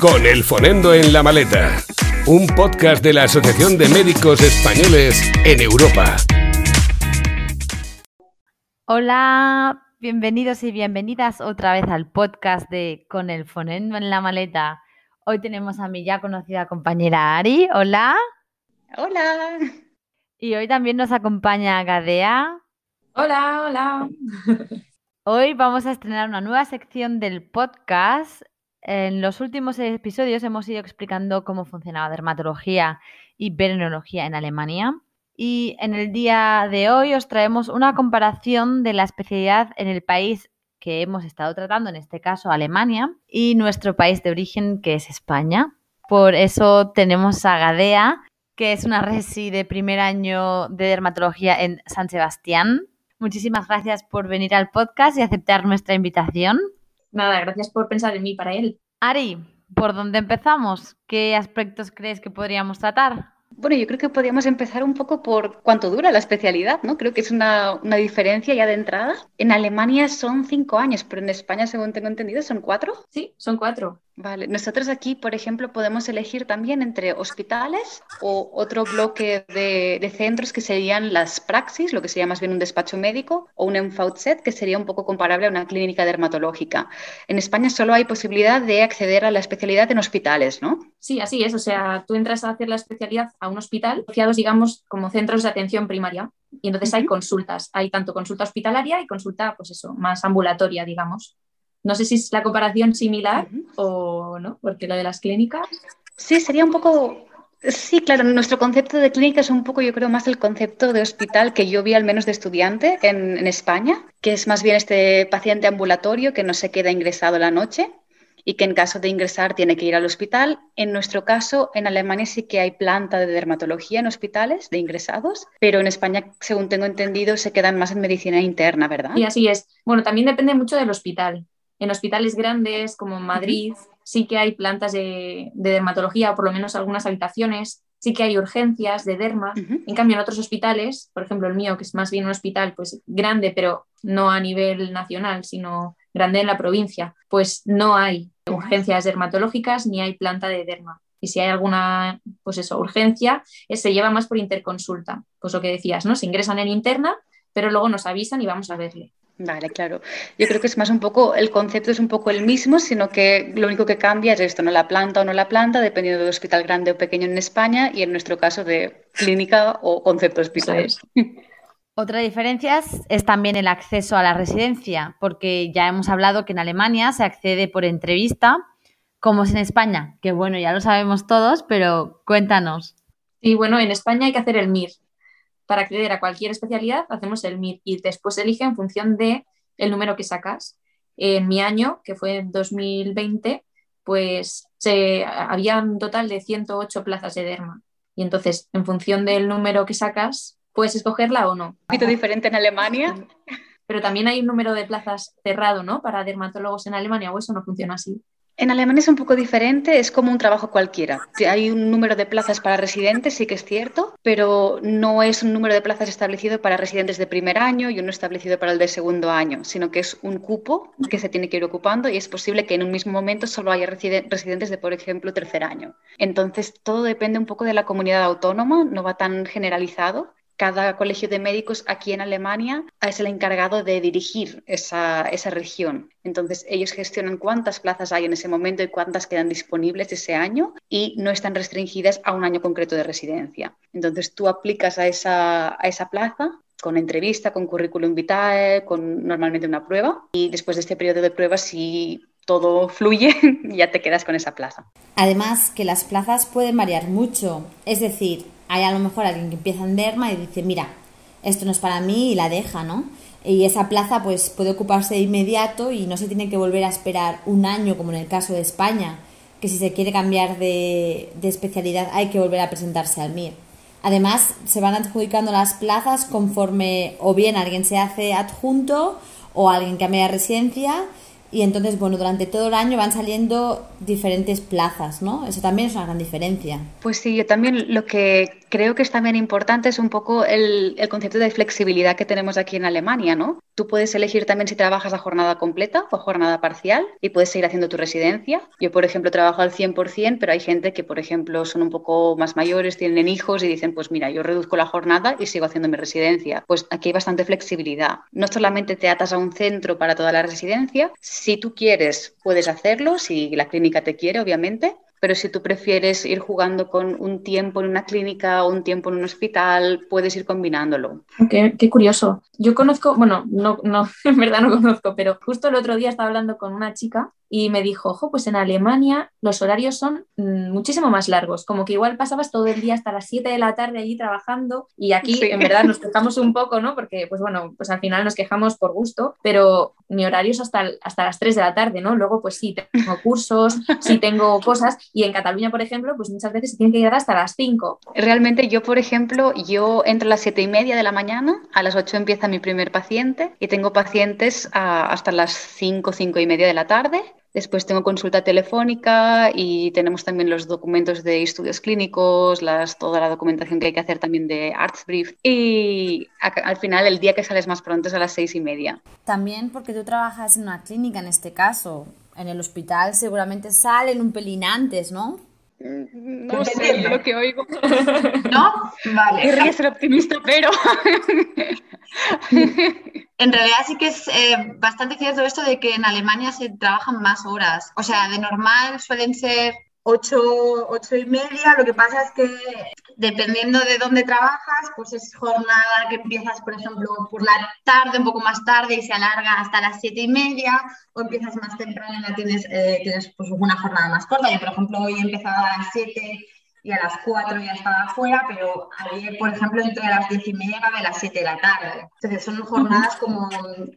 Con el Fonendo en la maleta, un podcast de la Asociación de Médicos Españoles en Europa. Hola, bienvenidos y bienvenidas otra vez al podcast de Con el Fonendo en la maleta. Hoy tenemos a mi ya conocida compañera Ari. Hola. Hola. Y hoy también nos acompaña Gadea. Hola, hola. Hoy vamos a estrenar una nueva sección del podcast en los últimos episodios hemos ido explicando cómo funcionaba dermatología y venenología en Alemania. Y en el día de hoy os traemos una comparación de la especialidad en el país que hemos estado tratando, en este caso Alemania, y nuestro país de origen, que es España. Por eso tenemos a Gadea, que es una resi de primer año de dermatología en San Sebastián. Muchísimas gracias por venir al podcast y aceptar nuestra invitación. Nada, gracias por pensar en mí para él. Ari, ¿por dónde empezamos? ¿Qué aspectos crees que podríamos tratar? Bueno, yo creo que podríamos empezar un poco por cuánto dura la especialidad, ¿no? Creo que es una, una, diferencia ya de entrada. En Alemania son cinco años, pero en España, según tengo entendido, son cuatro. Sí, son cuatro. Vale, nosotros aquí, por ejemplo, podemos elegir también entre hospitales o otro bloque de, de centros que serían las praxis, lo que sería más bien un despacho médico, o un ENFAUTSET, que sería un poco comparable a una clínica dermatológica. En España solo hay posibilidad de acceder a la especialidad en hospitales, ¿no? Sí, así es. O sea, tú entras a hacer la especialidad a un hospital, asociados, digamos, como centros de atención primaria. Y entonces uh -huh. hay consultas. Hay tanto consulta hospitalaria y consulta, pues eso, más ambulatoria, digamos. No sé si es la comparación similar uh -huh. o no, porque lo de las clínicas. Sí, sería un poco. Sí, claro, nuestro concepto de clínica es un poco, yo creo, más el concepto de hospital que yo vi al menos de estudiante en, en España, que es más bien este paciente ambulatorio que no se queda ingresado la noche y que en caso de ingresar tiene que ir al hospital. En nuestro caso, en Alemania sí que hay planta de dermatología en hospitales de ingresados, pero en España, según tengo entendido, se quedan más en medicina interna, ¿verdad? Y así es. Bueno, también depende mucho del hospital. En hospitales grandes como en Madrid sí que hay plantas de, de, dermatología o por lo menos algunas habitaciones, sí que hay urgencias de derma. Uh -huh. En cambio, en otros hospitales, por ejemplo el mío, que es más bien un hospital pues grande, pero no a nivel nacional, sino grande en la provincia, pues no hay urgencias dermatológicas ni hay planta de derma. Y si hay alguna, pues eso, urgencia, se lleva más por interconsulta. Pues lo que decías, ¿no? Se ingresan en interna, pero luego nos avisan y vamos a verle. Vale, claro. Yo creo que es más un poco, el concepto es un poco el mismo, sino que lo único que cambia es esto, no la planta o no la planta, dependiendo de hospital grande o pequeño en España y en nuestro caso de clínica o concepto hospital. Otra diferencia es también el acceso a la residencia, porque ya hemos hablado que en Alemania se accede por entrevista, como es en España, que bueno, ya lo sabemos todos, pero cuéntanos. Y bueno, en España hay que hacer el MIR. Para acceder a cualquier especialidad hacemos el MIR y después elige en función de el número que sacas. En mi año, que fue en 2020, pues se, había un total de 108 plazas de derma. Y entonces, en función del número que sacas, puedes escogerla o no. Un poquito diferente en Alemania. Pero también hay un número de plazas cerrado, ¿no? Para dermatólogos en Alemania, o eso no funciona así. En Alemania es un poco diferente, es como un trabajo cualquiera. Hay un número de plazas para residentes, sí que es cierto, pero no es un número de plazas establecido para residentes de primer año y uno establecido para el de segundo año, sino que es un cupo que se tiene que ir ocupando y es posible que en un mismo momento solo haya residentes de, por ejemplo, tercer año. Entonces, todo depende un poco de la comunidad autónoma, no va tan generalizado cada colegio de médicos aquí en Alemania es el encargado de dirigir esa, esa, región. Entonces, ellos gestionan cuántas plazas hay en ese momento y cuántas quedan disponibles ese año y no están restringidas a un año concreto de residencia. Entonces, tú aplicas a esa, a esa plaza con entrevista, con currículum vitae, con normalmente una prueba y después de este periodo de prueba, si todo fluye, ya te quedas con esa plaza. Además, que las plazas pueden variar mucho. Es decir, hay a lo mejor alguien que empieza en derma y dice, mira, esto no es para mí y la deja, ¿no? Y esa plaza pues puede ocuparse de inmediato y no se tiene que volver a esperar un año como en el caso de España, que si se quiere cambiar de, especialidad hay que volver a presentarse al MIR. Además, se van adjudicando las plazas conforme o bien alguien se hace adjunto o alguien cambia de residencia Y entonces, bueno, durante todo el año van saliendo diferentes plazas, ¿no? Eso también es una gran diferencia. Pues sí, yo también lo que creo que es también importante es un poco el, el, concepto de flexibilidad que tenemos aquí en Alemania, ¿no? Tú puedes elegir también si trabajas a jornada completa o jornada parcial y puedes seguir haciendo tu residencia. Yo, por ejemplo, trabajo al 100%, pero hay gente que, por ejemplo, son un poco más mayores, tienen hijos y dicen, pues mira, yo reduzco la jornada y sigo haciendo mi residencia. Pues aquí hay bastante flexibilidad. No solamente te atas a un centro para toda la residencia, si tú quieres, puedes hacerlo, si la clínica te quiere, obviamente, pero si tú prefieres ir jugando con un tiempo en una clínica o un tiempo en un hospital, puedes ir combinándolo. Qué, curioso. Yo conozco, bueno, no, no, en verdad no conozco, pero justo el otro día estaba hablando con una chica y me dijo, ojo, pues en Alemania los horarios son mm, muchísimo más largos, como que igual pasabas todo el día hasta las 7 de la tarde allí trabajando y aquí en verdad nos quejamos un poco, ¿no? Porque pues bueno, pues al final nos quejamos por gusto, pero mi horario es hasta, hasta las 3 de la tarde, ¿no? Luego pues sí, tengo cursos, sí tengo cosas y en Cataluña, por ejemplo, pues muchas veces se tiene que llegar hasta las 5. Realmente yo, por ejemplo, yo entro a las 7 y media de la mañana, a las 8 empieza mi primer paciente y tengo pacientes a, hasta las 5, 5 y media de la tarde Después tengo consulta telefónica y tenemos también los documentos de estudios clínicos, las, toda la documentación que hay que hacer también de Arztbrief. Y al final el día que sales más pronto es a las seis y media. También porque tú trabajas en una clínica en este caso. En el hospital seguramente salen un pelín antes, ¿no? No sé lo que oigo. ¿No? Vale. Querría ser optimista, pero... en realidad sí que es eh, bastante cierto esto de que en Alemania se trabajan más horas. O sea, de normal suelen ser ocho, ocho y media. Lo que pasa es que dependiendo de dónde trabajas, pues es jornada que empiezas, por ejemplo, por la tarde, un poco más tarde y se alarga hasta las siete y media, o empiezas más temprano y tienes, eh, tienes pues, una jornada más corta. Yo, por ejemplo, hoy he empezado a las siete y a las 4 ya estaba afuera, pero ayer, por ejemplo, entre las 10 y media a las 7 de la tarde. Entonces son jornadas como,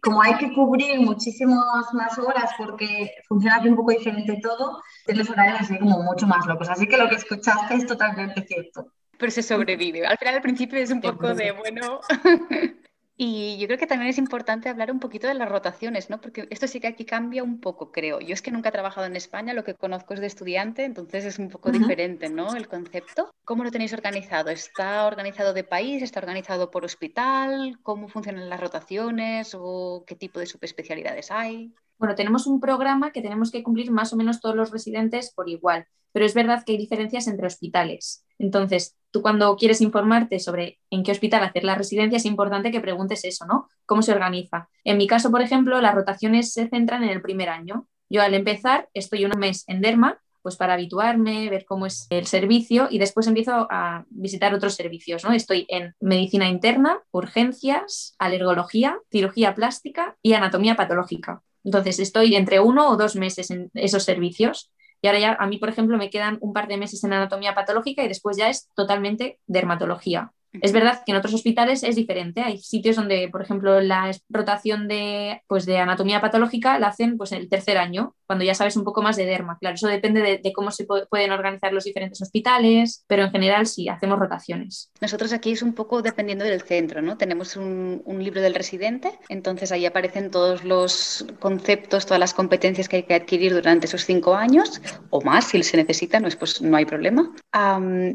como hay que cubrir muchísimas más horas porque funciona aquí un poco diferente todo, tienes horarios así como mucho más locos. Así que lo que escuchaste es totalmente cierto. Pero se sobrevive. Al final, al principio es un poco de, bueno, Y yo creo que también es importante hablar un poquito de las rotaciones, ¿no? Porque esto sí que aquí cambia un poco, creo. Yo es que nunca he trabajado en España, lo que conozco es de estudiante, entonces es un poco diferente, ¿no? El concepto. ¿Cómo lo tenéis organizado? ¿Está organizado de país? ¿Está organizado por hospital? ¿Cómo funcionan las rotaciones? ¿O qué tipo de subespecialidades hay? Bueno, tenemos un programa que tenemos que cumplir más o menos todos los residentes por igual, pero es verdad que hay diferencias entre hospitales. Entonces, tú cuando quieres informarte sobre en qué hospital hacer la residencia, es importante que preguntes eso, ¿no? ¿Cómo se organiza? En mi caso, por ejemplo, las rotaciones se centran en el primer año. Yo al empezar estoy un mes en Derma, pues para habituarme, ver cómo es el servicio y después empiezo a visitar otros servicios, ¿no? Estoy en medicina interna, urgencias, alergología, cirugía plástica y anatomía patológica. Entonces estoy entre uno o dos meses en esos servicios y ahora ya a mí, por ejemplo, me quedan un par de meses en anatomía patológica y después ya es totalmente dermatología. Es verdad que en otros hospitales es diferente. Hay sitios donde, por ejemplo, la rotación de, pues, de anatomía patológica la hacen pues, en el tercer año, cuando ya sabes un poco más de derma. Claro, eso depende de, cómo se pueden organizar los diferentes hospitales, pero en general sí, hacemos rotaciones. Nosotros aquí es un poco dependiendo del centro, ¿no? Tenemos un, libro del residente, entonces ahí aparecen todos los conceptos, todas las competencias que hay que adquirir durante esos cinco años o más, si se necesita, no, es, pues no hay problema.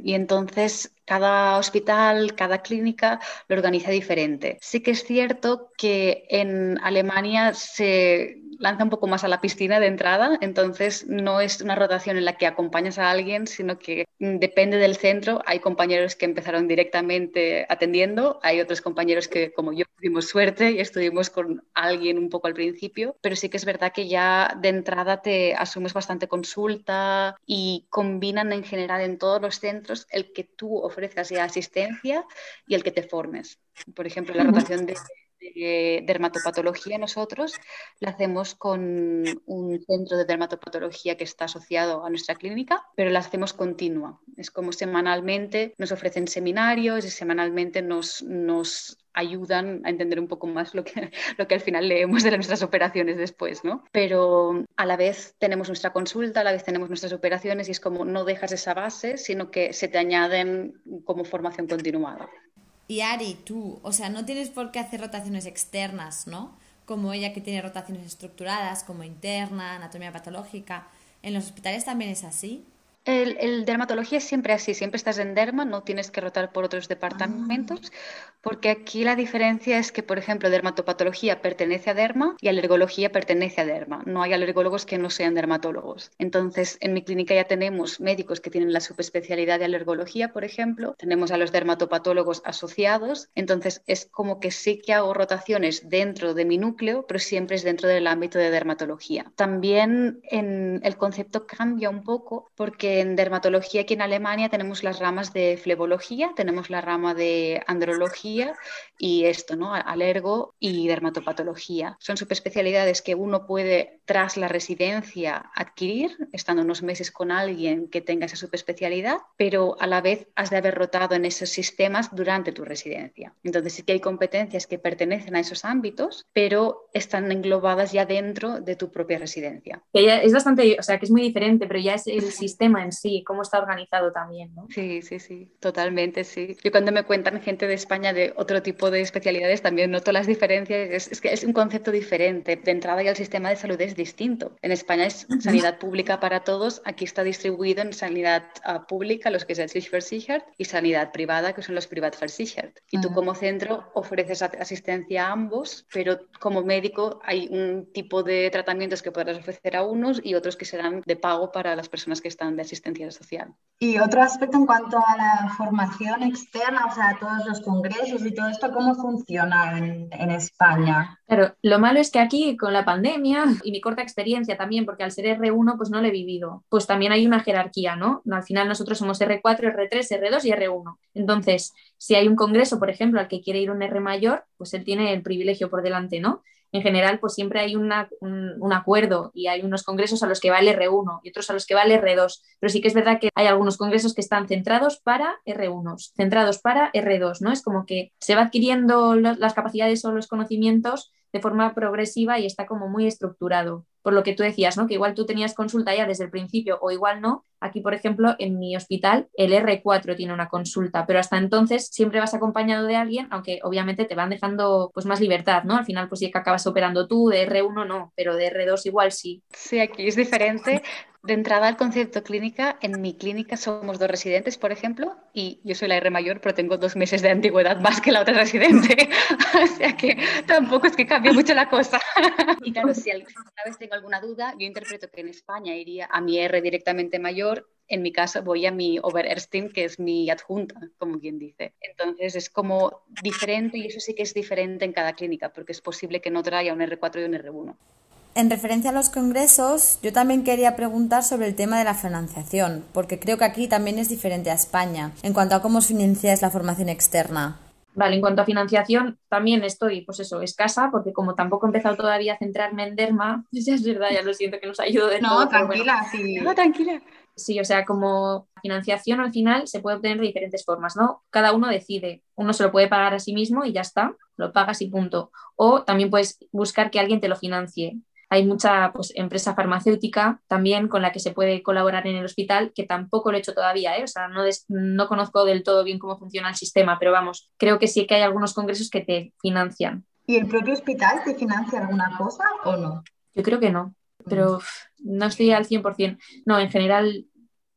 y entonces cada hospital, cada clínica lo organiza diferente. Sí que es cierto que en Alemania se lanza un poco más a la piscina de entrada, entonces no es una rotación en la que acompañas a alguien, sino que depende del centro. Hay compañeros que empezaron directamente atendiendo, hay otros compañeros que, como yo, tuvimos suerte y estuvimos con alguien un poco al principio, pero sí que es verdad que ya de entrada te asumes bastante consulta y combinan en general en todos los centros el que tú ofrezcas ya asistencia y el que te formes. Por ejemplo, la rotación de de dermatopatología nosotros la hacemos con un centro de dermatopatología que está asociado a nuestra clínica, pero la hacemos continua. Es como semanalmente nos ofrecen seminarios y semanalmente nos, nos ayudan a entender un poco más lo que, lo que al final leemos de nuestras operaciones después, ¿no? Pero a la vez tenemos nuestra consulta, a la vez tenemos nuestras operaciones y es como no dejas esa base, sino que se te añaden como formación continuada. Y Ari, tú, o sea, no tienes por qué hacer rotaciones externas, ¿no? como ella que tiene rotaciones estructuradas, como interna, anatomía patológica. ¿En los hospitales también es así? El, dermatología es siempre así, siempre estás en derma, no tienes que rotar por otros departamentos, ah. porque aquí la diferencia es que, por ejemplo, dermatopatología pertenece a derma y alergología pertenece a derma. No hay alergólogos que no sean dermatólogos. Entonces, en mi clínica ya tenemos médicos que tienen la subespecialidad de alergología, por ejemplo, tenemos a los dermatopatólogos asociados, entonces es como que sí que hago rotaciones dentro de mi núcleo, pero siempre es dentro del ámbito de dermatología. También en el concepto cambia un poco porque en dermatología aquí en Alemania tenemos las ramas de flebología, tenemos la rama de andrología y esto, ¿no? Alergo y dermatopatología. Son subespecialidades que uno puede, tras la residencia, adquirir, estando unos meses con alguien que tenga esa subespecialidad, pero a la vez has de haber rotado en esos sistemas durante tu residencia. Entonces sí que hay competencias que pertenecen a esos ámbitos, pero están englobadas ya dentro de tu propia residencia. es bastante, o sea, que es muy diferente, pero ya es el sistema sí, cómo está organizado también, ¿no? Sí, sí, sí, totalmente, sí. Yo cuando me cuentan gente de España de otro tipo de especialidades también noto las diferencias, es, que es un concepto diferente. De entrada ya el sistema de salud es distinto. En España es sanidad pública para todos, aquí está distribuido en sanidad ah, pública, los que es el Versichert, y sanidad privada, que son los Privatversichert. Y tú como centro ofreces asistencia a ambos, pero como médico hay un tipo de tratamientos que podrás ofrecer a unos y otros que serán de pago para las personas que están de asistencia social. Y otro aspecto en cuanto a la formación externa, o sea, todos los congresos y todo esto, ¿cómo funciona en, en España? Claro, lo malo es que aquí con la pandemia y mi corta experiencia también, porque al ser R1 pues no lo he vivido, pues también hay una jerarquía, ¿no? Al final nosotros somos R4, R3, R2 y R1. Entonces, si hay un congreso, por ejemplo, al que quiere ir un R mayor, pues él tiene el privilegio por delante, ¿no? en general pues siempre hay un, acuerdo y hay unos congresos a los que va el R1 y otros a los que va el R2, pero sí que es verdad que hay algunos congresos que están centrados para R1, centrados para R2, ¿no? Es como que se va adquiriendo las capacidades o los conocimientos de forma progresiva y está como muy estructurado. Por lo que tú decías, ¿no? Que igual tú tenías consulta ya desde el principio o igual no. Aquí, por ejemplo, en mi hospital, el R4 tiene una consulta, pero hasta entonces siempre vas acompañado de alguien, aunque obviamente te van dejando pues más libertad, ¿no? Al final, pues sí que acabas operando tú, de R1 no, pero de R2 igual sí. Sí, aquí es diferente. De entrada al concepto clínica, en mi clínica somos dos residentes, por ejemplo, y yo soy la R mayor, pero tengo dos meses de antigüedad más que la otra residente. o sea que tampoco es que cambie mucho la cosa. y claro, si alguna vez tengo alguna duda, yo interpreto que en España iría a mi R directamente mayor. En mi caso voy a mi Oberärztin, que es mi adjunta, como quien dice. Entonces es como diferente y eso sí que es diferente en cada clínica, porque es posible que no traiga un R4 y un R1. En referencia a los congresos, yo también quería preguntar sobre el tema de la financiación, porque creo que aquí también es diferente a España, en cuanto a cómo os financiáis la formación externa. Vale, en cuanto a financiación, también estoy, pues eso, escasa, porque como tampoco he empezado todavía a centrarme en Derma, ya es verdad, ya lo siento que nos ayudo de no, Tranquila, sí. No, tranquila. Sí, o sea, como financiación al final se puede obtener de diferentes formas, ¿no? Cada uno decide. Uno se lo puede pagar a sí mismo y ya está, lo pagas y punto. O también puedes buscar que alguien te lo financie. Hay mucha pues, empresa farmacéutica también con la que se puede colaborar en el hospital, que tampoco lo he hecho todavía, ¿eh? o sea, no, no conozco del todo bien cómo funciona el sistema, pero vamos, creo que sí que hay algunos congresos que te financian. ¿Y el propio hospital te financia alguna cosa o no? Yo creo que no, pero no estoy al 100%. No, en general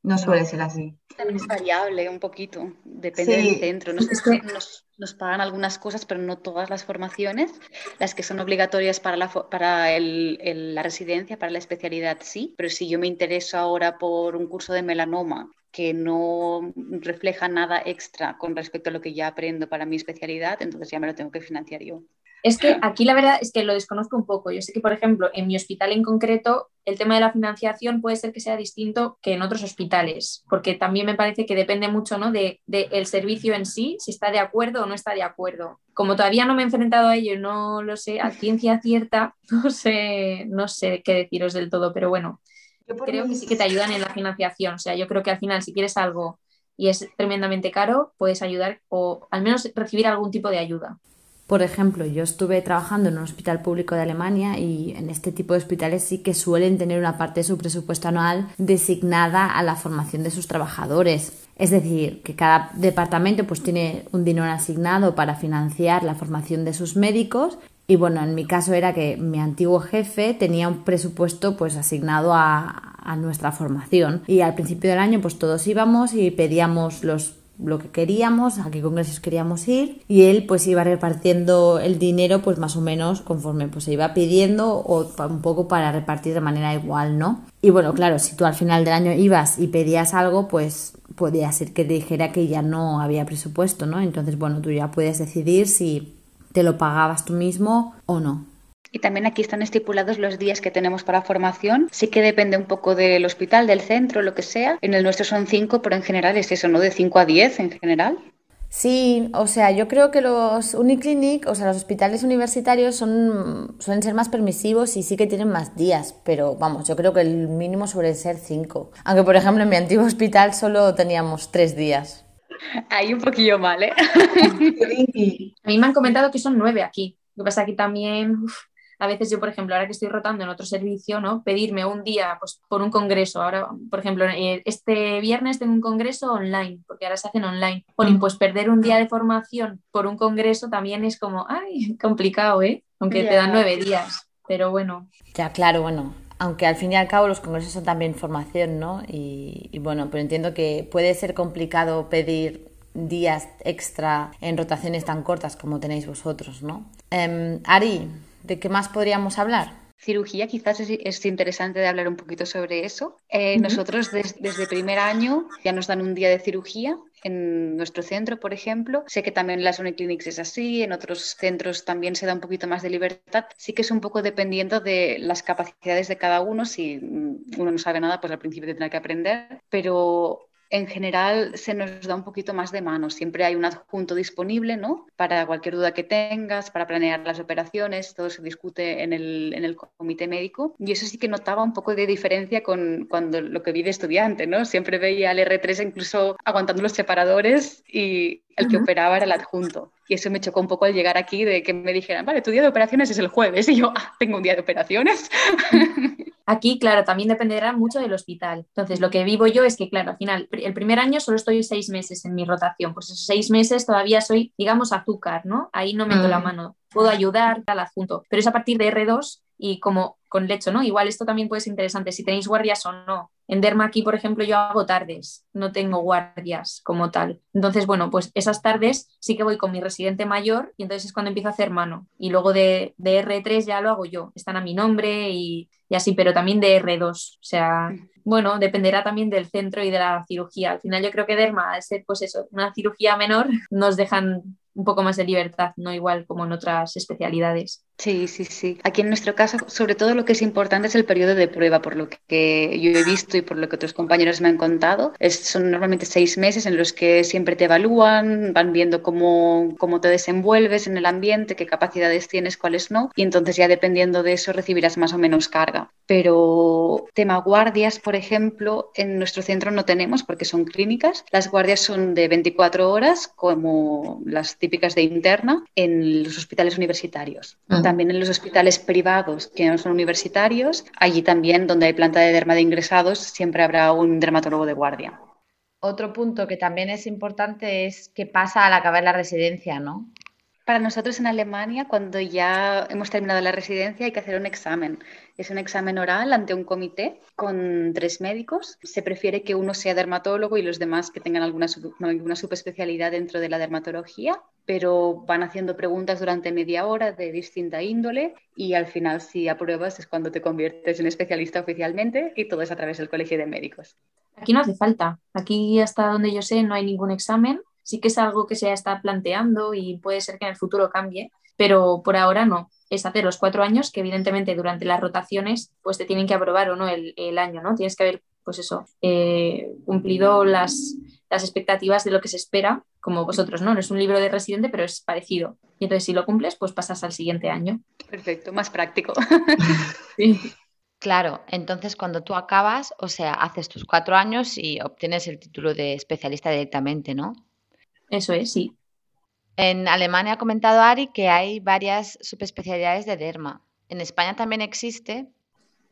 no suele ser así. Es variable un poquito, depende del centro. Nos, nos, pagan algunas cosas, pero no todas las formaciones. Las que son obligatorias para, la, para la residencia, para la especialidad, sí. Pero si yo me intereso ahora por un curso de melanoma que no refleja nada extra con respecto a lo que ya aprendo para mi especialidad, entonces ya me lo tengo que financiar yo. Es que aquí la verdad es que lo desconozco un poco. Yo sé que, por ejemplo, en mi hospital en concreto, el tema de la financiación puede ser que sea distinto que en otros hospitales, porque también me parece que depende mucho ¿no? de, el servicio en sí, si está de acuerdo o no está de acuerdo. Como todavía no me he enfrentado a ello, no lo sé, a ciencia cierta, no sé, no sé qué deciros del todo, pero bueno, creo que sí que te ayudan en la financiación. O sea, yo creo que al final, si quieres algo y es tremendamente caro, puedes ayudar o al menos recibir algún tipo de ayuda. Por ejemplo, yo estuve trabajando en un hospital público de Alemania y en este tipo de hospitales sí que suelen tener una parte de su presupuesto anual designada a la formación de sus trabajadores. Es decir, que cada departamento pues tiene un dinero asignado para financiar la formación de sus médicos Y bueno, en mi caso era que mi antiguo jefe tenía un presupuesto pues asignado a, a nuestra formación. Y al principio del año pues todos íbamos y pedíamos los lo que queríamos, a qué congresos queríamos ir y él pues iba repartiendo el dinero pues más o menos conforme pues se iba pidiendo o un poco para repartir de manera igual, ¿no? Y bueno, claro, si tú al final del año ibas y pedías algo, pues podía ser que te dijera que ya no había presupuesto, ¿no? Entonces, bueno, tú ya puedes decidir si te lo pagabas tú mismo o no. Y también aquí están estipulados los días que tenemos para formación. Sí que depende un poco del hospital, del centro, lo que sea. En el nuestro son cinco, pero en general es eso, ¿no? De cinco a diez en general. Sí, o sea, yo creo que los uniclinic, o sea, los hospitales universitarios son, suelen ser más permisivos y sí que tienen más días, pero vamos, yo creo que el mínimo suele ser cinco. Aunque, por ejemplo, en mi antiguo hospital solo teníamos tres días. Ahí un poquillo mal, ¿eh? A mí me han comentado que son nueve aquí. Lo que pasa aquí también, a veces yo, por ejemplo, ahora que estoy rotando en otro servicio, ¿no? Pedirme un día pues, por un congreso. Ahora, por ejemplo, eh, este viernes tengo un congreso online, porque ahora se hacen online. pues perder un día de formación por un congreso también es como, ay, complicado, ¿eh? Aunque te dan nueve días, pero bueno. Ya, claro, bueno, aunque al fin y al cabo los congresos son también formación, ¿no? Y, bueno, pero entiendo que puede ser complicado pedir días extra en rotaciones tan cortas como tenéis vosotros, ¿no? Em, Ari, ¿De qué más podríamos hablar? Cirugía, quizás es, interesante de hablar un poquito sobre eso. Eh, nosotros desde primer año ya nos dan un día de cirugía en nuestro centro, por ejemplo. Sé que también en las Uniclinics es así, en otros centros también se da un poquito más de libertad. Sí que es un poco dependiendo de las capacidades de cada uno. Si uno no sabe nada, pues al principio tendrá que aprender. Pero en general se nos da un poquito más de mano. Siempre hay un adjunto disponible, ¿no? Para cualquier duda que tengas, para planear las operaciones, todo se discute en el, en el comité médico. Y eso sí que notaba un poco de diferencia con cuando lo que vi de estudiante, ¿no? Siempre veía al R3 incluso aguantando los separadores y el que operaba era el adjunto. Y eso me chocó un poco al llegar aquí de que me dijeran, vale, tu día de operaciones es el jueves. Y yo, ah, tengo un día de operaciones. Aquí, claro, también dependerá mucho del hospital. Entonces, lo que vivo yo es que, claro, al final, el primer año solo estoy seis meses en mi rotación. Pues esos seis meses todavía soy, digamos, azúcar, ¿no? Ahí no meto la mm. mano. Puedo ayudar al adjunto. Pero es a partir de R2 y como con lecho, ¿no? Igual esto también puede ser interesante, si tenéis guardias o no. En Derma aquí, por ejemplo, yo hago tardes, no tengo guardias como tal. Entonces, bueno, pues esas tardes sí que voy con mi residente mayor y entonces es cuando empiezo a hacer mano. Y luego de, de R3 ya lo hago yo, están a mi nombre y, y así, pero también de R2. O sea, bueno, dependerá también del centro y de la cirugía. Al final yo creo que Derma, al ser pues eso, una cirugía menor, nos dejan un poco más de libertad, no igual como en otras especialidades. Sí, sí, sí. Aquí en nuestro caso, sobre todo lo que es importante es el periodo de prueba, por lo que yo he visto y por lo que otros compañeros me han contado. Es, son normalmente seis meses en los que siempre te evalúan, van viendo cómo, cómo te desenvuelves en el ambiente, qué capacidades tienes, cuáles no, y entonces ya dependiendo de eso recibirás más o menos carga. Pero tema guardias, por ejemplo, en nuestro centro no tenemos porque son clínicas. Las guardias son de 24 horas, como las típicas de interna, en los hospitales universitarios. Ah también en los hospitales privados que no son universitarios, allí también donde hay planta de derma de ingresados, siempre habrá un dermatólogo de guardia. Otro punto que también es importante es qué pasa al acabar la residencia, ¿no? Para nosotros en Alemania, cuando ya hemos terminado la residencia, hay que hacer un examen. Es un examen oral ante un comité con tres médicos. Se prefiere que uno sea dermatólogo y los demás que tengan alguna, alguna subespecialidad dentro de la dermatología, pero van haciendo preguntas durante media hora de distinta índole y al final si apruebas es cuando te conviertes en especialista oficialmente y todo es a través del Colegio de Médicos. Aquí no hace falta. Aquí hasta donde yo sé no hay ningún examen sí que es algo que se está planteando y puede ser que en el futuro cambie, pero por ahora no. Es hacer los cuatro años, que evidentemente durante las rotaciones pues te tienen que aprobar o no el, año, ¿no? Tienes que haber, pues eso, eh, cumplido las, las expectativas de lo que se espera, como vosotros, ¿no? No es un libro de residente, pero es parecido. Y entonces si lo cumples, pues pasas al siguiente año. Perfecto, más práctico. sí. Claro, entonces cuando tú acabas, o sea, haces tus cuatro años y obtienes el título de especialista directamente, ¿no? Eso es, sí. En Alemania ha comentado Ari que hay varias subespecialidades de derma. ¿En España también existe?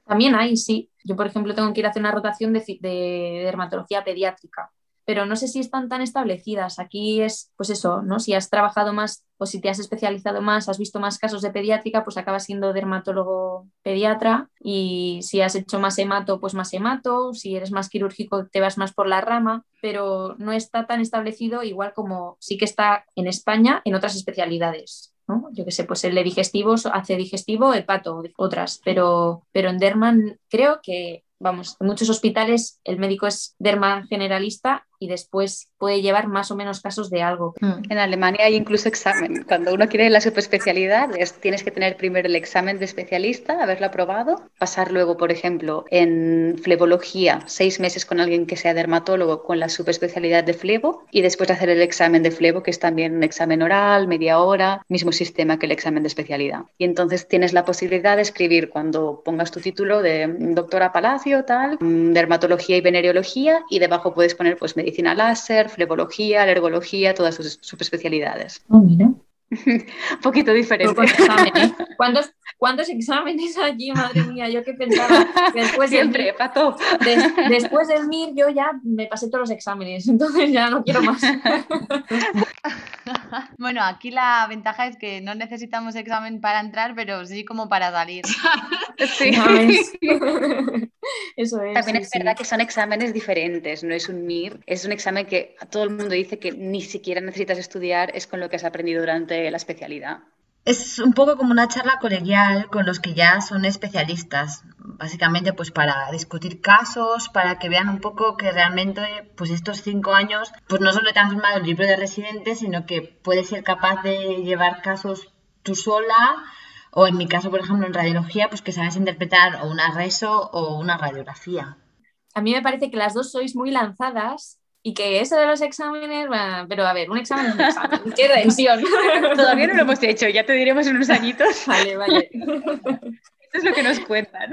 También hay, sí. Yo, por ejemplo, tengo que ir a hacer una rotación de, dermatología pediátrica. Pero no sé si están tan establecidas. Aquí es, pues eso, ¿no? Si has trabajado más o si te has especializado más, has visto más casos de pediátrica, pues acabas siendo dermatólogo pediatra y si has hecho más hemato, pues más hemato, si eres más quirúrgico, te vas más por la rama, pero no está tan establecido igual como sí que está en España en otras especialidades. ¿no? Yo qué sé, pues el de digestivo hace digestivo, hepato, otras, pero, pero en Derman creo que vamos, en muchos hospitales el médico es derma generalista y después puede llevar más o menos casos de algo. Hmm. En Alemania hay incluso examen. Cuando uno quiere la subespecialidad, tienes que tener primero el examen de especialista, haberlo aprobado, pasar luego, por ejemplo, en flebología, seis meses con alguien que sea dermatólogo con la subespecialidad de flebo y después hacer el examen de flebo, que es también un examen oral, media hora, mismo sistema que el examen de especialidad. Y entonces tienes la posibilidad de escribir cuando pongas tu título de doctora Palacio, tal, mm, dermatología y venereología y debajo puedes poner pues medicina láser, flebología, alergología, todas sus subespecialidades. Oh, mira. Un poquito diferente. ¿Cuántos, ¿Cuántos exámenes allí, madre mía? Yo que pensaba después Siempre, del, pato. después del MIR yo ya me pasé todos los exámenes, entonces ya no quiero más. bueno, aquí la ventaja es que no necesitamos examen para entrar, pero sí como para salir. sí. Eso es. También es verdad que son exámenes diferentes, no es un MIR, es un examen que todo el mundo dice que ni siquiera necesitas estudiar, es con lo que has aprendido durante la especialidad. Es un poco como una charla colegial con los que ya son especialistas, básicamente pues para discutir casos, para que vean un poco que realmente pues estos cinco años pues no solo te han firmado el libro de residente, sino que puedes ser capaz de llevar casos tú sola o en mi caso, por ejemplo, en radiología, pues que sabes interpretar o una reso o una radiografía. A mí me parece que las dos sois muy lanzadas y que eso de los exámenes, pero a ver, un examen es un examen. ¡Qué tensión! Todavía no lo hemos hecho, ya te diremos en unos añitos. Vale, vale. Eso es lo que nos cuentan.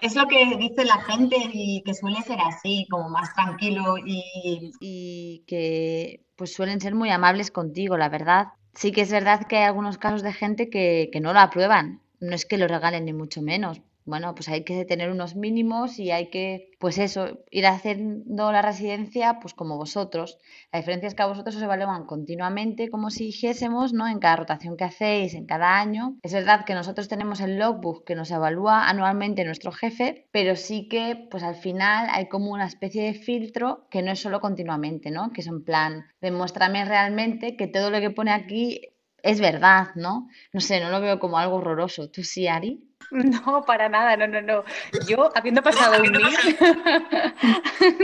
es lo que dice la gente y que suele ser así, como más tranquilo y... Y que pues suelen ser muy amables contigo, la verdad. Sí que es verdad que hay algunos casos de gente que, que no lo aprueban. No es que lo regalen ni mucho menos, bueno, pues hay que tener unos mínimos y hay que, pues eso, ir haciendo la residencia, pues como vosotros. La diferencia es que a vosotros os evalúan continuamente, como si dijésemos, ¿no? En cada rotación que hacéis, en cada año. Es verdad que nosotros tenemos el logbook que nos evalúa anualmente nuestro jefe, pero sí que, pues al final hay como una especie de filtro que no es solo continuamente, ¿no? Que es en plan, demuéstrame realmente que todo lo que pone aquí es verdad, ¿no? No sé, no lo veo como algo horroroso. ¿Tú sí, Ari? No, para nada, no, no, no. Yo, habiendo pasado un mes,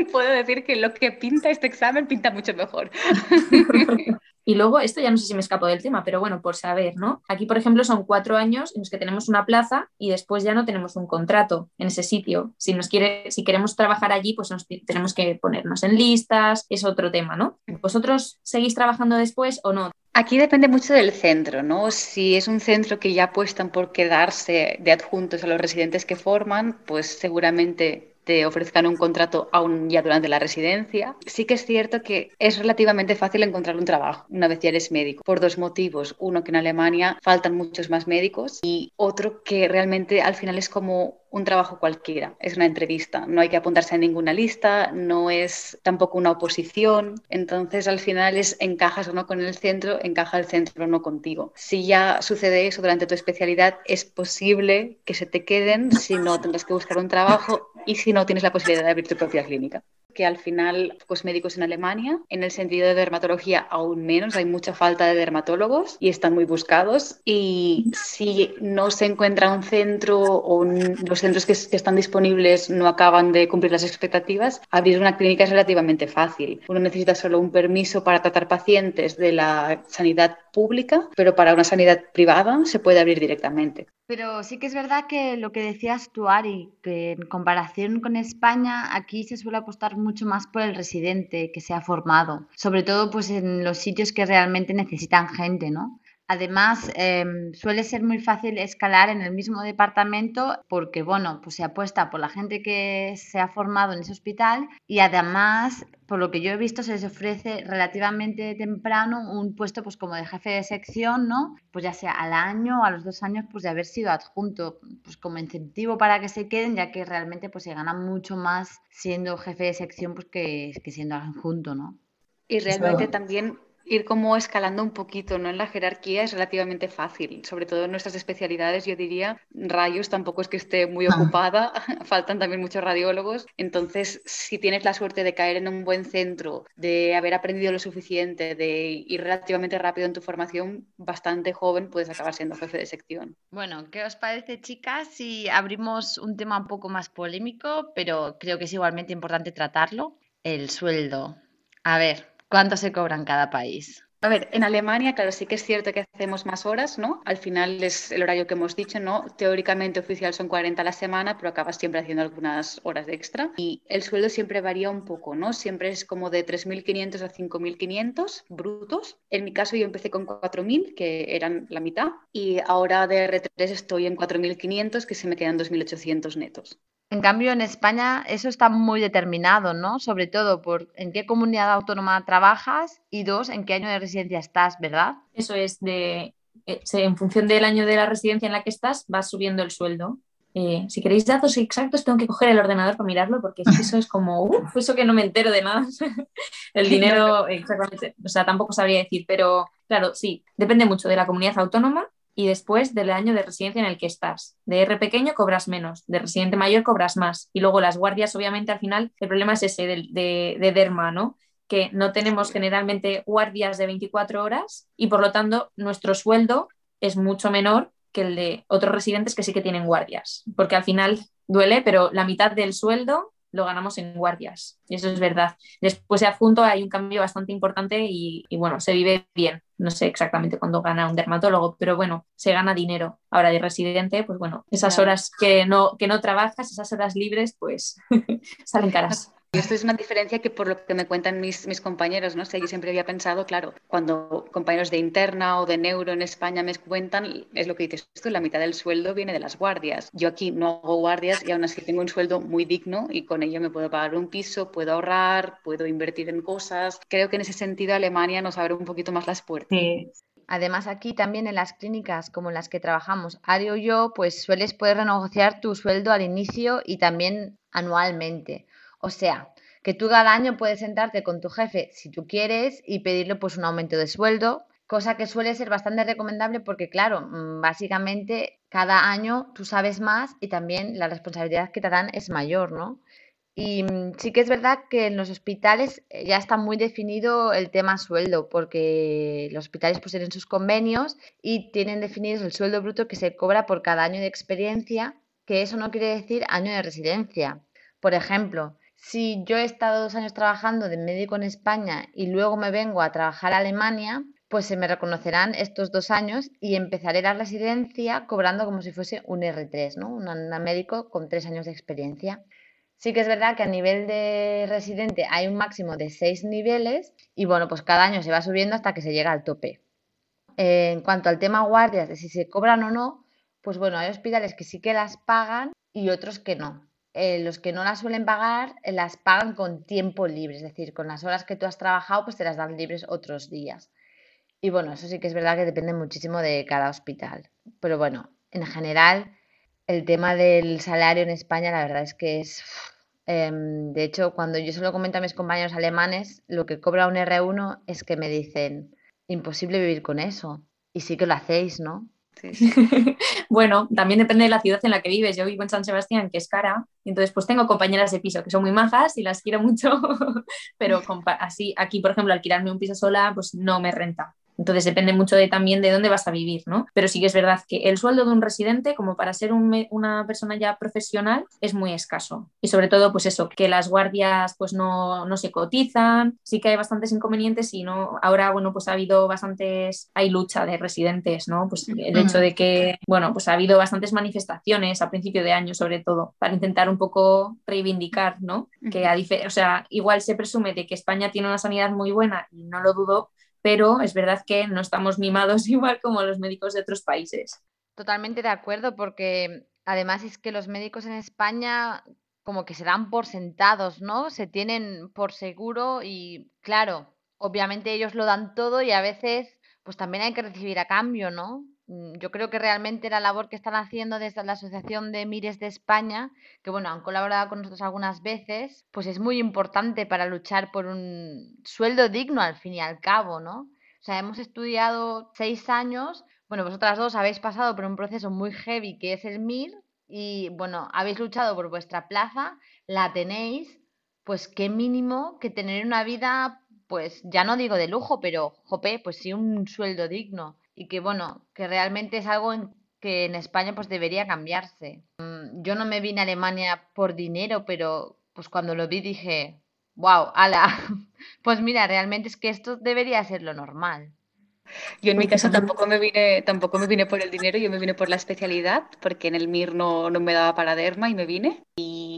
puedo decir que lo que pinta este examen pinta mucho mejor. Y luego, esto ya no sé si me escapo del tema, pero bueno, por saber, ¿no? Aquí, por ejemplo, son cuatro años en los que tenemos una plaza y después ya no tenemos un contrato en ese sitio. Si, nos quiere, si queremos trabajar allí, pues tenemos que ponernos en listas, es otro tema, ¿no? ¿Vosotros seguís trabajando después o no? Aquí depende mucho del centro, ¿no? Si es un centro que ya apuestan por quedarse de adjuntos a los residentes que forman, pues seguramente te ofrezcan un contrato aún ya durante la residencia. Sí que es cierto que es relativamente fácil encontrar un trabajo una vez ya eres médico, por dos motivos. Uno, que en Alemania faltan muchos más médicos y otro, que realmente al final es como un trabajo cualquiera, es una entrevista, no hay que apuntarse a ninguna lista, no es tampoco una oposición, entonces al final es encajas o no con el centro, encaja el centro o no contigo. Si ya sucede eso durante tu especialidad, es posible que se te queden, si no tendrás que buscar un trabajo y si no tienes la posibilidad de abrir tu propia clínica que al final pocos médicos en Alemania. En el sentido de dermatología aún menos, hay mucha falta de dermatólogos y están muy buscados. Y si no se encuentra un centro o los centros que, que, están disponibles no acaban de cumplir las expectativas, abrir una clínica es relativamente fácil. Uno necesita solo un permiso para tratar pacientes de la sanidad pública, pero para una sanidad privada se puede abrir directamente. Pero sí que es verdad que lo que decías tú, Ari, que en comparación con España, aquí se suele apostar mucho más por el residente que se ha formado, sobre todo pues en los sitios que realmente necesitan gente, ¿no? Además, em, suele ser muy fácil escalar en el mismo departamento porque, bueno, pues se apuesta por la gente que se ha formado en ese hospital y además, por lo que yo he visto, se les ofrece relativamente temprano un puesto pues como de jefe de sección, ¿no? Pues ya sea al año o a los dos años, pues de haber sido adjunto, pues como incentivo para que se queden, ya que realmente pues se gana mucho más siendo jefe de sección pues que, que siendo adjunto, ¿no? Y realmente también ir como escalando un poquito, ¿no? En la jerarquía es relativamente fácil, sobre todo en nuestras especialidades, yo diría, rayos tampoco es que esté muy ah. ocupada, faltan también muchos radiólogos, entonces si tienes la suerte de caer en un buen centro, de haber aprendido lo suficiente, de ir relativamente rápido en tu formación, bastante joven, puedes acabar siendo jefe de sección. Bueno, ¿qué os parece, chicas, si abrimos un tema un poco más polémico, pero creo que es igualmente importante tratarlo? El sueldo. A ver, ¿Cuánto se cobra en cada país? A ver, en Alemania, claro, sí que es cierto que hacemos más horas, ¿no? Al final es el horario que hemos dicho, ¿no? Teóricamente oficial son 40 a la semana, pero acabas siempre haciendo algunas horas extra. Y el sueldo siempre varía un poco, ¿no? Siempre es como de 3.500 a 5.500 brutos. En mi caso yo empecé con 4.000, que eran la mitad, y ahora de R3 estoy en 4.500, que se me quedan 2.800 netos. En cambio, en España eso está muy determinado, ¿no? Sobre todo por en qué comunidad autónoma trabajas y dos, en qué año de residencia estás, ¿verdad? Eso es de, eh, en función del año de la residencia en la que estás, vas subiendo el sueldo. Eh, si queréis datos exactos, tengo que coger el ordenador para mirarlo porque eso es como, uff, eso que no me entero de nada. el dinero, exactamente, o sea, tampoco sabría decir, pero claro, sí, depende mucho de la comunidad autónoma y después del año de residencia en el que estás. De R pequeño cobras menos, de residente mayor cobras más. Y luego las guardias, obviamente, al final, el problema es ese de, de, de derma, ¿no? Que no tenemos generalmente guardias de 24 horas y por lo tanto nuestro sueldo es mucho menor que el de otros residentes que sí que tienen guardias. Porque al final duele, pero la mitad del sueldo lo ganamos en guardias. Y eso es verdad. Después de adjunto hay un cambio bastante importante y, bueno, se vive bien. No sé exactamente cuándo gana un dermatólogo, pero bueno, se gana dinero. Ahora de residente, pues bueno, esas horas que no, que no trabajas, esas horas libres, pues salen caras. Y esto es una diferencia que por lo que me cuentan mis, mis compañeros, ¿no? sé yo siempre había pensado, claro, cuando compañeros de interna o de neuro en España me cuentan, es lo que dices tú, la mitad del sueldo viene de las guardias. Yo aquí no hago guardias y aún así tengo un sueldo muy digno y con ello me puedo pagar un piso, puedo ahorrar, puedo invertir en cosas. Creo que en ese sentido Alemania nos abre un poquito más las puertas. Además, aquí también en las clínicas como en las que trabajamos Ari o yo, pues sueles poder renegociar tu sueldo al inicio y también anualmente. O sea, que tú cada año puedes sentarte con tu jefe si tú quieres y pedirle pues un aumento de sueldo, cosa que suele ser bastante recomendable porque claro, mm, básicamente cada año tú sabes más y también la responsabilidad que te dan es mayor, ¿no? Y mm, sí que es verdad que en los hospitales eh, ya está muy definido el tema sueldo, porque los hospitales pues tienen sus convenios y tienen definido el sueldo bruto que se cobra por cada año de experiencia, que eso no quiere decir año de residencia. Por ejemplo, si yo he estado dos años trabajando de médico en España y luego me vengo a trabajar a Alemania, pues se me reconocerán estos dos años y empezaré la residencia cobrando como si fuese un R3, ¿no? Un, médico con tres años de experiencia. Sí que es verdad que a nivel de residente hay un máximo de seis niveles y bueno, pues cada año se va subiendo hasta que se llega al tope. en cuanto al tema guardias, de si se cobran o no, pues bueno, hay hospitales que sí que las pagan y otros que no. Eh, los que no las suelen pagar eh, las pagan con tiempo libre, es decir, con las horas que tú has trabajado, pues te las dan libres otros días. Y bueno, eso sí que es verdad que depende muchísimo de cada hospital. Pero bueno, en general, el tema del salario en España, la verdad es que es... Em, de hecho, cuando yo se lo comento a mis compañeros alemanes, lo que cobra un R1 es que me dicen, imposible vivir con eso. Y sí que lo hacéis, ¿no? bueno, también depende de la ciudad en la que vives. Yo vivo en San Sebastián, que es cara, y entonces pues tengo compañeras de piso que son muy majas y las quiero mucho, pero así aquí, por ejemplo, alquilarme un piso sola, pues no me renta. Entonces depende mucho de, también de dónde vas a vivir, ¿no? Pero sí que es verdad que el sueldo de un residente, como para ser una persona ya profesional, es muy escaso. Y sobre todo, pues eso, que las guardias pues no, no, se cotizan, sí que hay bastantes inconvenientes y no, ahora, bueno, pues ha habido bastantes, hay lucha de residentes, ¿no? Pues el hecho de que, bueno, pues ha habido bastantes manifestaciones a principio de año, sobre todo, para intentar un poco reivindicar, ¿no? Que a o sea, igual se presume de que España tiene una sanidad muy buena y no lo dudo, pero es verdad que no estamos mimados igual como los médicos de otros países. Totalmente de acuerdo, porque además es que los médicos en España como que se dan por sentados, ¿no? Se tienen por seguro y claro, obviamente ellos lo dan todo y a veces pues también hay que recibir a cambio, ¿no? Mm, yo creo que realmente la labor que están haciendo desde la Asociación de Mires de España, que bueno, han colaborado con nosotros algunas veces, pues es muy importante para luchar por un sueldo digno al fin y al cabo, ¿no? O sea, hemos estudiado seis años, bueno, vosotras dos habéis pasado por un proceso muy heavy que es el MIR y bueno, habéis luchado por vuestra plaza, la tenéis, pues qué mínimo que tener una vida, pues ya no digo de lujo, pero jope, pues sí un sueldo digno y que bueno, que realmente es algo en, que en España pues debería cambiarse. Mm, yo no me vine a Alemania por dinero, pero pues cuando lo vi dije, wow, ala, pues mira, realmente es que esto debería ser lo normal. Yo en mi caso tampoco me vine, tampoco me vine por el dinero, yo me vine por la especialidad, porque en el MIR no, no me daba para derma y me vine. Y,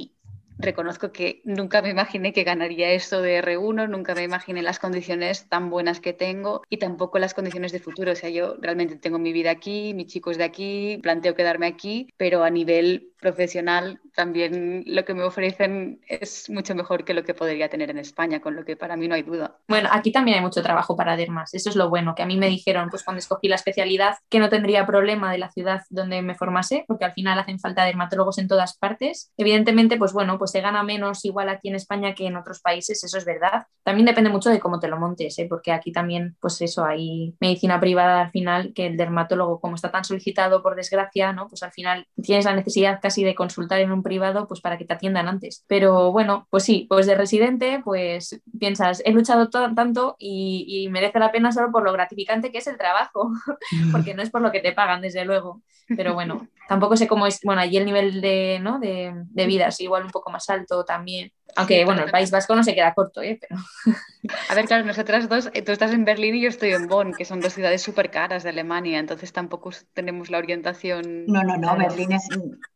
reconozco que nunca me imaginé que ganaría esto de R1, nunca me imaginé las condiciones tan buenas que tengo y tampoco las condiciones de futuro. O sea, yo realmente tengo mi vida aquí, mi chico es de aquí, planteo quedarme aquí, pero a nivel profesional también lo que me ofrecen es mucho mejor que lo que podría tener en España, con lo que para mí no hay duda. Bueno, aquí también hay mucho trabajo para dermas, eso es lo bueno, que a mí me dijeron pues cuando escogí la especialidad que no tendría problema de la ciudad donde me formase, porque al final hacen falta dermatólogos en todas partes. Evidentemente, pues bueno, pues se gana menos igual aquí en España que en otros países, eso es verdad. También depende mucho de cómo te lo montes, ¿eh? porque aquí también, pues eso, hay medicina privada al final, que el dermatólogo, como está tan solicitado por desgracia, ¿no? Pues al final tienes la necesidad casi de consultar en un privado, pues para que te atiendan antes. Pero bueno, pues sí, pues de residente, pues piensas, he luchado tanto y, y merece la pena solo por lo gratificante que es el trabajo, porque no es por lo que te pagan, desde luego. Pero bueno, tampoco sé cómo es, bueno, allí el nivel de, ¿no? de, de vida es igual un poco más alto también. Aunque, bueno, el País Vasco no se queda corto, ¿eh? Pero... A ver, claro, nosotras dos, eh, tú estás en Berlín y yo estoy en Bonn, que son dos ciudades súper caras de Alemania, entonces tampoco tenemos la orientación... No, no, no, Berlín es,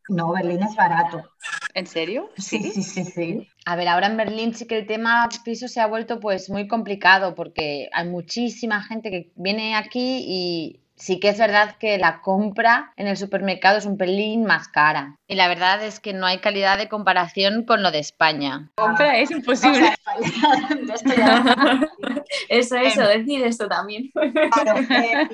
no, Berlín es barato. ¿En serio? Sí, sí, sí, sí. A ver, ahora en Berlín sí que el tema piso se ha vuelto pues muy complicado porque hay muchísima gente que viene aquí y sí que es verdad que la compra en el supermercado es un pelín más cara. Y la verdad es que no hay calidad de comparación con lo de España. La compra es imposible. eso, eso, decir esto también. Eh,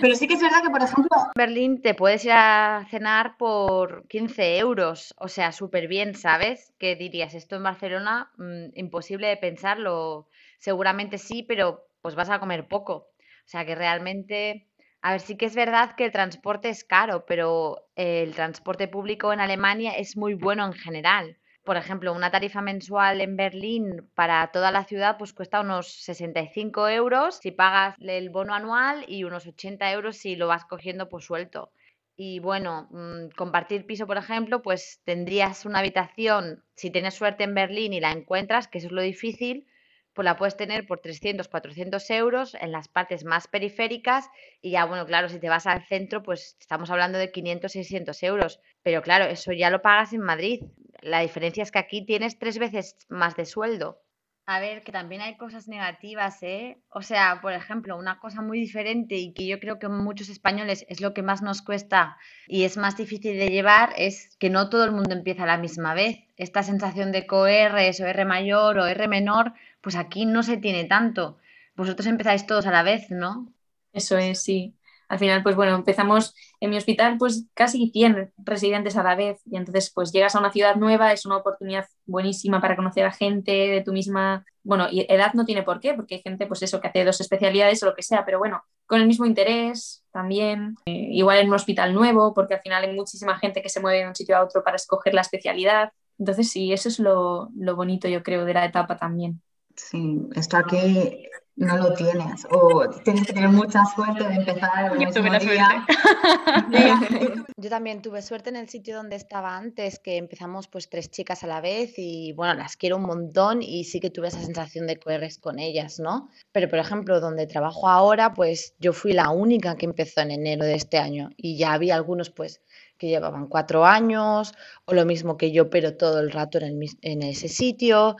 pero sí que es verdad que, por ejemplo... En Berlín te puedes ir a cenar por 15 euros, o sea, súper bien, ¿sabes? ¿Qué dirías? Esto en Barcelona, mm, imposible de pensarlo. Seguramente sí, pero pues vas a comer poco. O sea que realmente a ver, sí que es verdad que el transporte es caro, pero el transporte público en Alemania es muy bueno en general. Por ejemplo, una tarifa mensual en Berlín para toda la ciudad pues cuesta unos 65 euros si pagas el bono anual y unos 80 euros si lo vas cogiendo por suelto. Y bueno, mm, compartir piso, por ejemplo, pues tendrías una habitación, si tienes suerte en Berlín y la encuentras, que eso es lo difícil, pues la puedes tener por 300, 400 euros en las partes más periféricas y ya, bueno, claro, si te vas al centro, pues estamos hablando de 500, 600 euros. Pero claro, eso ya lo pagas en Madrid. La diferencia es que aquí tienes tres veces más de sueldo. A ver, que también hay cosas negativas, ¿eh? O sea, por ejemplo, una cosa muy diferente y que yo creo que muchos españoles es lo que más nos cuesta y es más difícil de llevar es que no todo el mundo empieza a la misma vez. Esta sensación de coRs o R mayor o R menor, pues aquí no se tiene tanto. Vosotros empezáis todos a la vez, ¿no? Eso es, sí al final, pues bueno, empezamos en mi hospital pues casi 100 residentes a la vez y entonces pues llegas a una ciudad nueva, es una oportunidad buenísima para conocer a gente de tu misma, bueno, y edad no tiene por qué, porque hay gente pues eso que hace dos especialidades o lo que sea, pero bueno, con el mismo interés también, eh, igual en un hospital nuevo, porque al final hay muchísima gente que se mueve de un sitio a otro para escoger la especialidad. Entonces sí, eso es lo, lo bonito yo creo de la etapa también. Sí, esto aquí no lo tienes o tienes que tener mucha suerte de empezar Yo tuve la suerte. Yo también tuve suerte en el sitio donde estaba antes, que empezamos pues tres chicas a la vez y bueno, las quiero un montón y sí que tuve esa sensación de correr con ellas, ¿no? Pero por ejemplo, donde trabajo ahora, pues yo fui la única que empezó en enero de este año y ya había algunos pues que llevaban cuatro años o lo mismo que yo, pero todo el rato en, el, en ese sitio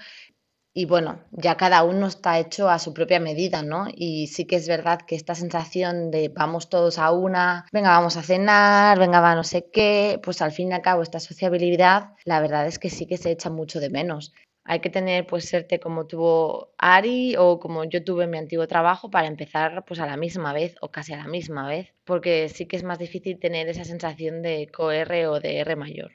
y bueno, ya cada uno está hecho a su propia medida, ¿no? Y sí que es verdad que esta sensación de vamos todos a una, venga, vamos a cenar, venga, va no sé qué, pues al fin y al cabo esta sociabilidad, la verdad es que sí que se echa mucho de menos. Hay que tener pues suerte como tuvo Ari o como yo tuve en mi antiguo trabajo para empezar pues a la misma vez o casi a la misma vez, porque sí que es más difícil tener esa sensación de co-R o de R mayor.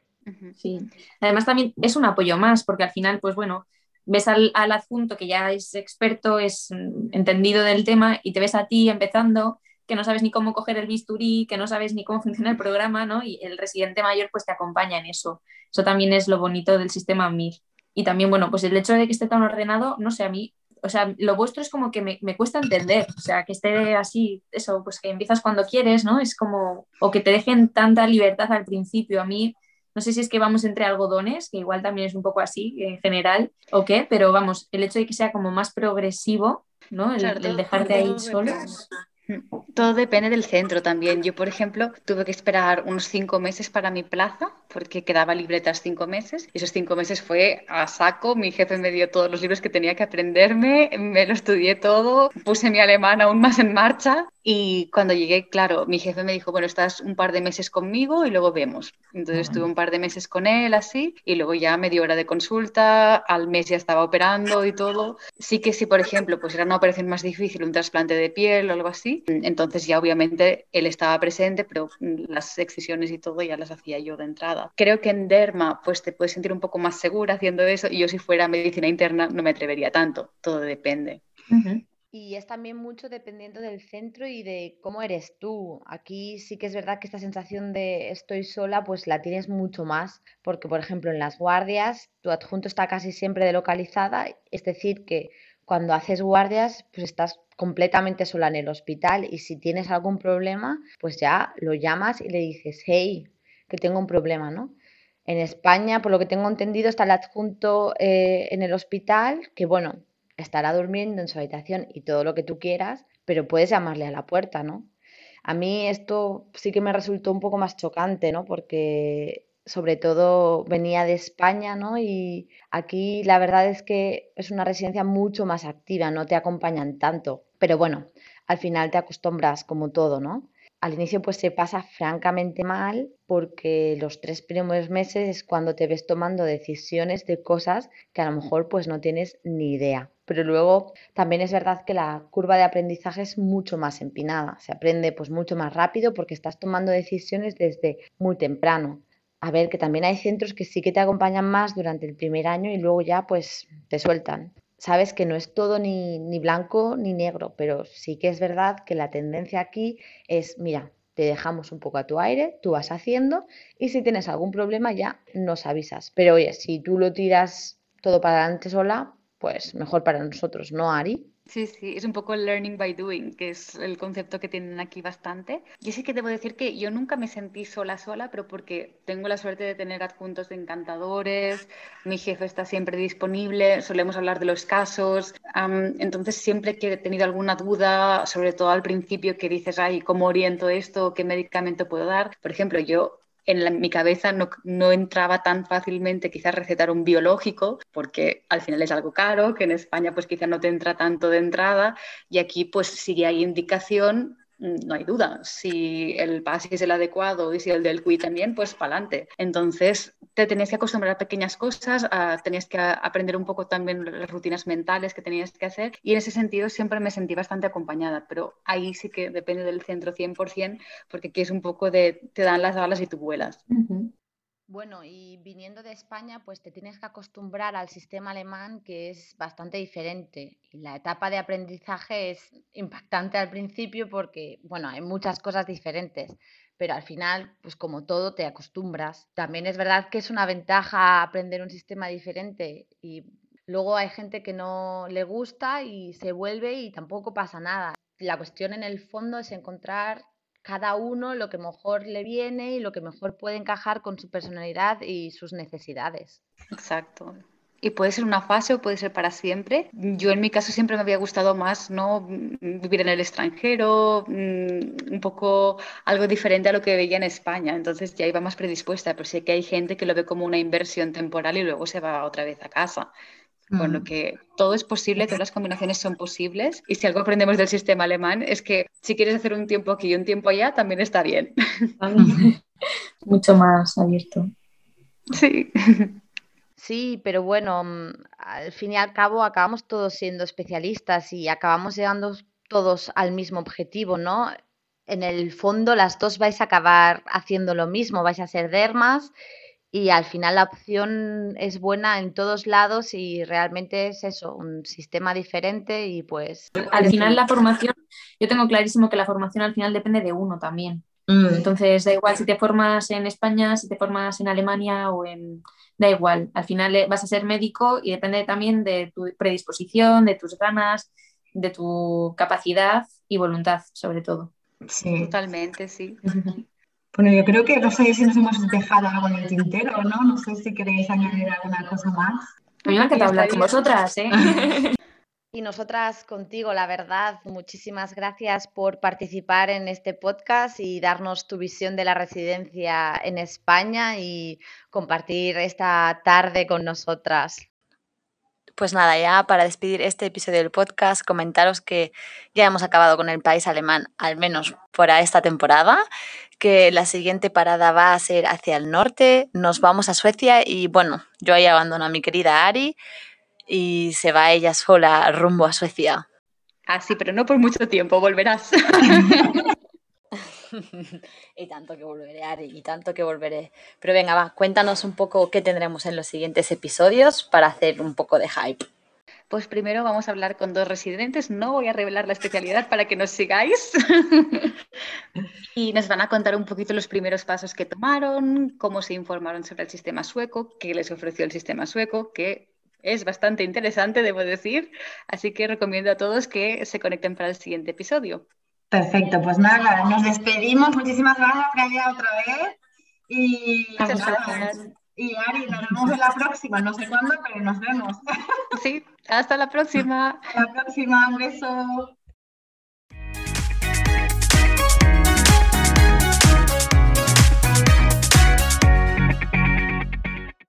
Sí, además también es un apoyo más, porque al final, pues bueno, ves al, adjunto que ya es experto, es mm, entendido del tema y te ves a ti empezando que no sabes ni cómo coger el bisturí, que no sabes ni cómo funciona el programa, ¿no? Y el residente mayor pues te acompaña en eso. Eso también es lo bonito del sistema MIR. Y también, bueno, pues el hecho de que esté tan ordenado, no sé, a mí, o sea, lo vuestro es como que me, me cuesta entender, o sea, que esté así, eso, pues que empiezas cuando quieres, ¿no? Es como, o que te dejen tanta libertad al principio. A mí no sé si es que vamos entre algodones, que igual también es un poco así en general, o qué, pero vamos, el hecho de que sea como más progresivo, ¿no? El, dejarte ahí solo. Todo depende del centro también. Yo, por ejemplo, tuve que esperar unos cinco meses para mi plaza porque quedaba libre tras cinco meses. Y esos cinco meses fue a saco. Mi jefe me dio todos los libros que tenía que aprenderme, me lo estudié todo, puse mi alemán aún más en marcha. Y cuando llegué, claro, mi jefe me dijo, bueno, estás un par de meses conmigo y luego vemos. Entonces estuve un par de meses con él así y luego ya media hora de consulta, al mes ya estaba operando y todo. Sí que si, por ejemplo, pues era una operación más difícil, un trasplante de piel o algo así, entonces ya obviamente él estaba presente, pero las excisiones y todo ya las hacía yo de entrada. Creo que en derma pues te puedes sentir un poco más segura haciendo eso y yo si fuera medicina interna no me atrevería tanto, todo depende. Y es también mucho dependiendo del centro y de cómo eres tú. Aquí sí que es verdad que esta sensación de estoy sola, pues la tienes mucho más, porque por ejemplo en las guardias tu adjunto está casi siempre delocalizada, es decir, que cuando haces guardias, pues estás completamente sola en el hospital y si tienes algún problema, pues ya lo llamas y le dices, hey, que tengo un problema, ¿no? En España, por lo que tengo entendido, está el adjunto eh, en el hospital, que bueno, estará durmiendo en su habitación y todo lo que tú quieras, pero puedes llamarle a la puerta, ¿no? A mí esto sí que me resultó un poco más chocante, ¿no? Porque sobre todo venía de España, ¿no? Y aquí la verdad es que es una residencia mucho más activa, no te acompañan tanto. Pero bueno, al final te acostumbras como todo, ¿no? Al inicio pues se pasa francamente mal porque los tres primeros meses es cuando te ves tomando decisiones de cosas que a lo mejor pues no tienes ni idea. Pero luego también es verdad que la curva de aprendizaje es mucho más empinada. Se aprende pues mucho más rápido porque estás tomando decisiones desde muy temprano. A ver, que también hay centros que sí que te acompañan más durante el primer año y luego ya pues te sueltan sabes que no es todo ni, ni, blanco ni negro, pero sí que es verdad que la tendencia aquí es, mira, te dejamos un poco a tu aire, tú vas haciendo y si tienes algún problema ya nos avisas. Pero oye, si tú lo tiras todo para adelante sola, pues mejor para nosotros, ¿no, Ari? Sí, sí, es un poco el learning by doing, que es el concepto que tienen aquí bastante. Yo sí que debo decir que yo nunca me sentí sola sola, pero porque tengo la suerte de tener adjuntos de encantadores, mi jefe está siempre disponible, solemos hablar de los casos, entonces siempre que he tenido alguna duda, sobre todo al principio que dices, ay, ¿cómo oriento esto? ¿Qué medicamento puedo dar? Por ejemplo, yo en mi cabeza no, entraba tan fácilmente quizás recetar un biológico, porque al final es algo caro, que en España pues quizás no te entra tanto de entrada, y aquí pues si hay indicación, no hay duda. Si el PASI es el adecuado y si el del QI también, pues para adelante. Entonces, te tenías que acostumbrar a pequeñas cosas, tenías que aprender un poco también las rutinas mentales que tenías que hacer y en ese sentido siempre me sentí bastante acompañada, pero ahí sí que depende del centro 100% porque aquí es un poco de te dan las alas y tú vuelas. Bueno, y viniendo de España, pues te tienes que acostumbrar al sistema alemán que es bastante diferente. Y la etapa de aprendizaje es impactante al principio porque, bueno, hay muchas cosas diferentes, pero al final, pues como todo, te acostumbras. También es verdad que es una ventaja aprender un sistema diferente y luego hay gente que no le gusta y se vuelve y tampoco pasa nada. La cuestión en el fondo es encontrar cada uno lo que mejor le viene y lo que mejor puede encajar con su personalidad y sus necesidades. Exacto. Y puede ser una fase o puede ser para siempre. Yo en mi caso siempre me había gustado más no vivir en el extranjero, mm, un poco algo diferente a lo que veía en España. Entonces ya iba más predispuesta, pero sé que hay gente que lo ve como una inversión temporal y luego se va otra vez a casa. Con lo mm. que todo es posible, todas las combinaciones son posibles y si algo aprendemos del sistema alemán es que si quieres hacer un tiempo aquí y un tiempo allá, también está bien. Mucho más abierto. Sí. Sí, pero bueno, mm, al fin y al cabo acabamos todos siendo especialistas y acabamos llegando todos al mismo objetivo, ¿no? En el fondo las dos vais a acabar haciendo lo mismo, vais a ser dermas y al final la opción es buena en todos lados y realmente es eso, un sistema diferente y pues... Al final la formación, yo tengo clarísimo que la formación al final depende de uno también. Mm. Entonces da igual si te formas en España, si te formas en Alemania o en... Da igual, al final eh, vas a ser médico y depende también de tu predisposición, de tus ganas, de tu capacidad y voluntad sobre todo. Sí, totalmente, sí. Bueno, yo creo que no sé si nos hemos dejado algo en el tintero, ¿no? No sé si queréis añadir alguna cosa más. A mí me encanta hablar con vosotras, ¿eh? Y nosotras contigo, la verdad, muchísimas gracias por participar en este podcast y darnos tu visión de la residencia en España y compartir esta tarde con nosotras. Pues nada, ya para despedir este episodio del podcast, comentaros que ya hemos acabado con el país alemán, al menos por esta temporada, que la siguiente parada va a ser hacia el norte, nos vamos a Suecia y bueno, yo ahí abandono a mi querida Ari y se va ella sola rumbo a Suecia. Ah, sí, pero no por mucho tiempo, volverás. y tanto que volveré, Ari, y tanto que volveré. Pero venga, va, cuéntanos un poco qué tendremos en los siguientes episodios para hacer un poco de hype. Pues primero vamos a hablar con dos residentes, no voy a revelar la especialidad para que nos sigáis. y nos van a contar un poquito los primeros pasos que tomaron, cómo se informaron sobre el sistema sueco, qué les ofreció el sistema sueco, que es bastante interesante, debo decir. Así que recomiendo a todos que se conecten para el siguiente episodio. Perfecto, pues nada, nos despedimos. Muchísimas gracias, Gaia, otra vez. Y, Muchas gracias. Y Ari, nos vemos en la próxima, no sé cuándo, pero nos vemos. Sí, hasta la próxima. Hasta la próxima, un beso.